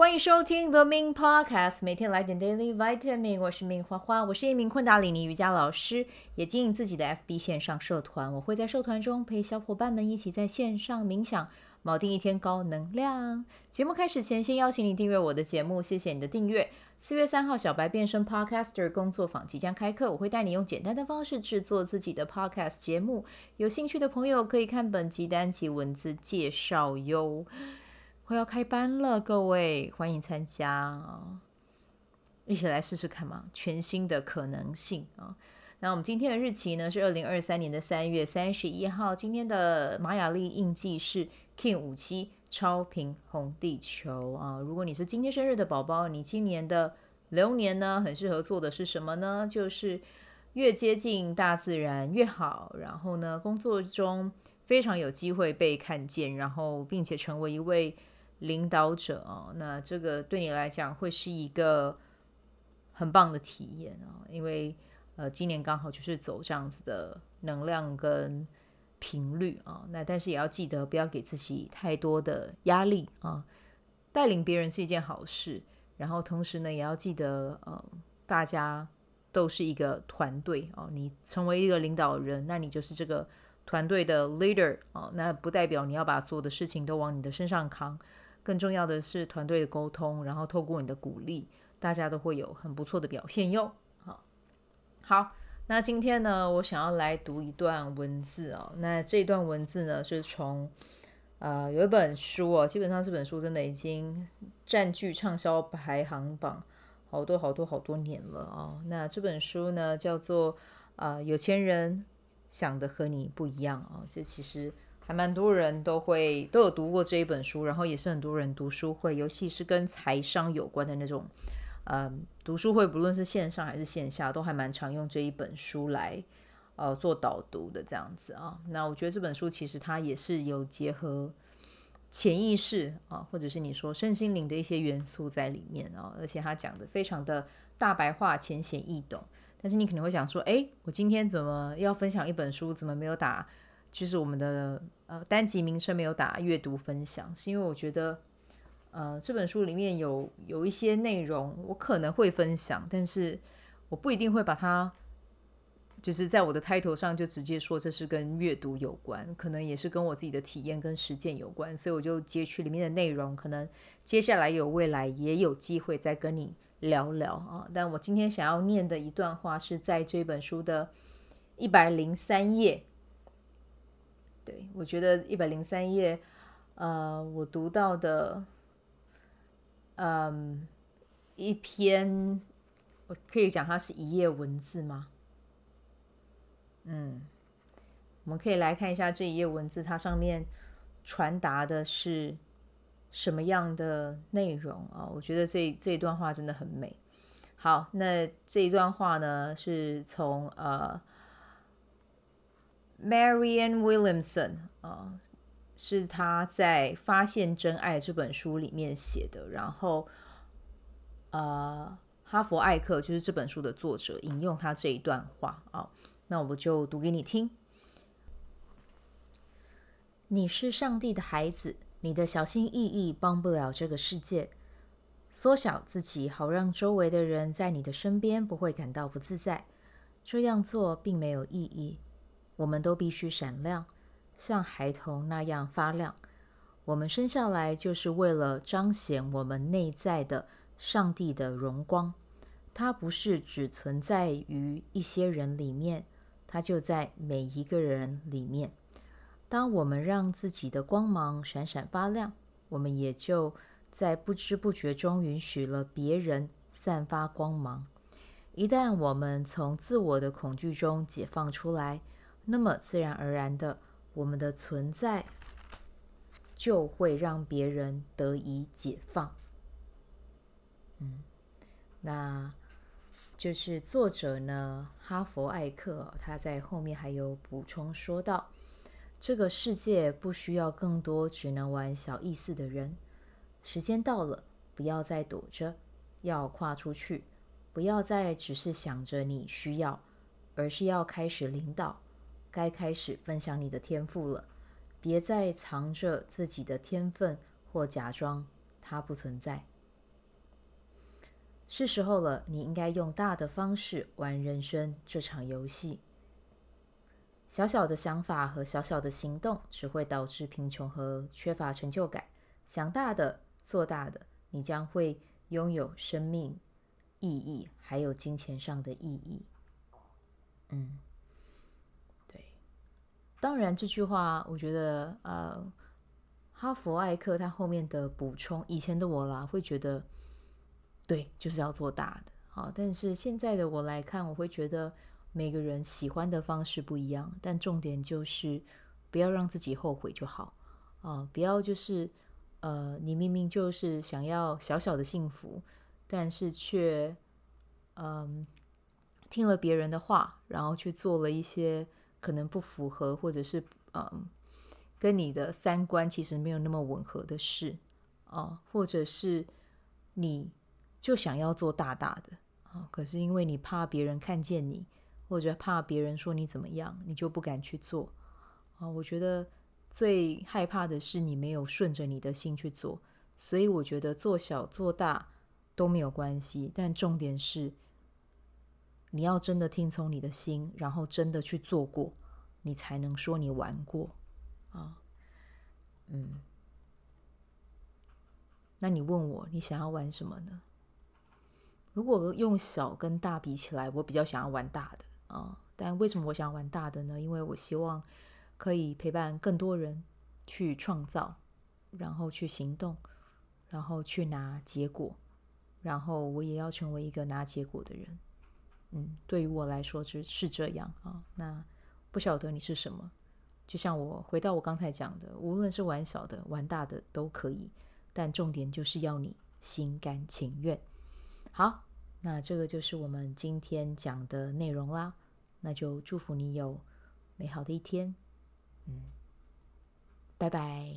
欢迎收听 The Min Podcast，每天来点 Daily Vitamin。我是 Min 花花，我是一名昆达里尼瑜伽老师，也经营自己的 FB 线上社团。我会在社团中陪小伙伴们一起在线上冥想，锚定一天高能量。节目开始前，先邀请你订阅我的节目，谢谢你的订阅。四月三号，小白变身 Podcaster 工作坊即将开课，我会带你用简单的方式制作自己的 Podcast 节目。有兴趣的朋友可以看本集单集文字介绍哟。快要开班了，各位欢迎参加啊！一起来试试看嘛，全新的可能性啊！那我们今天的日期呢是二零二三年的三月三十一号，今天的玛雅历印记是 King 五七超频红地球啊！如果你是今天生日的宝宝，你今年的流年呢，很适合做的是什么呢？就是越接近大自然越好，然后呢，工作中非常有机会被看见，然后并且成为一位。领导者哦，那这个对你来讲会是一个很棒的体验啊，因为呃，今年刚好就是走这样子的能量跟频率啊。那但是也要记得不要给自己太多的压力啊。带领别人是一件好事，然后同时呢，也要记得呃，大家都是一个团队啊。你成为一个领导人，那你就是这个团队的 leader 啊。那不代表你要把所有的事情都往你的身上扛。更重要的是团队的沟通，然后透过你的鼓励，大家都会有很不错的表现哟。好，好，那今天呢，我想要来读一段文字哦。那这段文字呢，是从呃有一本书哦，基本上这本书真的已经占据畅销排行榜好多好多好多年了哦。那这本书呢，叫做呃有钱人想的和你不一样，哦，这其实。还蛮多人都会都有读过这一本书，然后也是很多人读书会，尤其是跟财商有关的那种，呃，读书会，不论是线上还是线下，都还蛮常用这一本书来呃做导读的这样子啊。那我觉得这本书其实它也是有结合潜意识啊，或者是你说身心灵的一些元素在里面啊，而且它讲的非常的大白话、浅显易懂。但是你可能会想说，哎，我今天怎么要分享一本书，怎么没有打？就是我们的呃单集名称没有打阅读分享，是因为我觉得呃这本书里面有有一些内容我可能会分享，但是我不一定会把它就是在我的 title 上就直接说这是跟阅读有关，可能也是跟我自己的体验跟实践有关，所以我就截取里面的内容，可能接下来有未来也有机会再跟你聊聊啊。但我今天想要念的一段话是在这本书的一百零三页。我觉得一百零三页，呃，我读到的，嗯，一篇，我可以讲它是一页文字吗？嗯，我们可以来看一下这一页文字，它上面传达的是什么样的内容啊？我觉得这这一段话真的很美。好，那这一段话呢，是从呃。Marian Williamson 啊，是他在《发现真爱》这本书里面写的。然后，呃，哈佛艾克就是这本书的作者，引用他这一段话啊，那我就读给你听。你是上帝的孩子，你的小心翼翼帮不了这个世界。缩小自己，好让周围的人在你的身边不会感到不自在。这样做并没有意义。我们都必须闪亮，像孩童那样发亮。我们生下来就是为了彰显我们内在的上帝的荣光。它不是只存在于一些人里面，它就在每一个人里面。当我们让自己的光芒闪闪发亮，我们也就在不知不觉中允许了别人散发光芒。一旦我们从自我的恐惧中解放出来，那么自然而然的，我们的存在就会让别人得以解放。嗯，那就是作者呢，哈佛艾克，他在后面还有补充说道：这个世界不需要更多只能玩小意思的人。时间到了，不要再躲着，要跨出去，不要再只是想着你需要，而是要开始领导。该开始分享你的天赋了，别再藏着自己的天分或假装它不存在。是时候了，你应该用大的方式玩人生这场游戏。小小的想法和小小的行动只会导致贫穷和缺乏成就感。想大的，做大的，你将会拥有生命意义，还有金钱上的意义。嗯，当然，这句话我觉得，呃，哈佛艾克他后面的补充，以前的我啦会觉得。对，就是要做大的。好，但是现在的我来看，我会觉得每个人喜欢的方式不一样，但重点就是不要让自己后悔就好啊！不要就是呃，你明明就是想要小小的幸福，但是却嗯听了别人的话，然后去做了一些可能不符合或者是嗯跟你的三观其实没有那么吻合的事啊，或者是你。就想要做大大的啊，可是因为你怕别人看见你，或者怕别人说你怎么样，你就不敢去做啊。我觉得最害怕的是你没有顺着你的心去做，所以我觉得做小做大都没有关系，但重点是你要真的听从你的心，然后真的去做过，你才能说你玩过啊。嗯，那你问我，你想要玩什么呢？如果用小跟大比起来，我比较想要玩大的啊。但为什么我想要玩大的呢？因为我希望可以陪伴更多人去创造，然后去行动，然后去拿结果，然后我也要成为一个拿结果的人。嗯，对于我来说是是这样啊。那不晓得你是什么？就像我回到我刚才讲的，无论是玩小的、玩大的都可以，但重点就是要你心甘情愿。好，那这个就是我们今天讲的内容啦。那就祝福你有美好的一天。嗯，拜拜。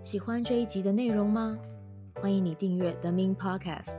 喜欢这一集的内容吗？欢迎你订阅 The Min Podcast，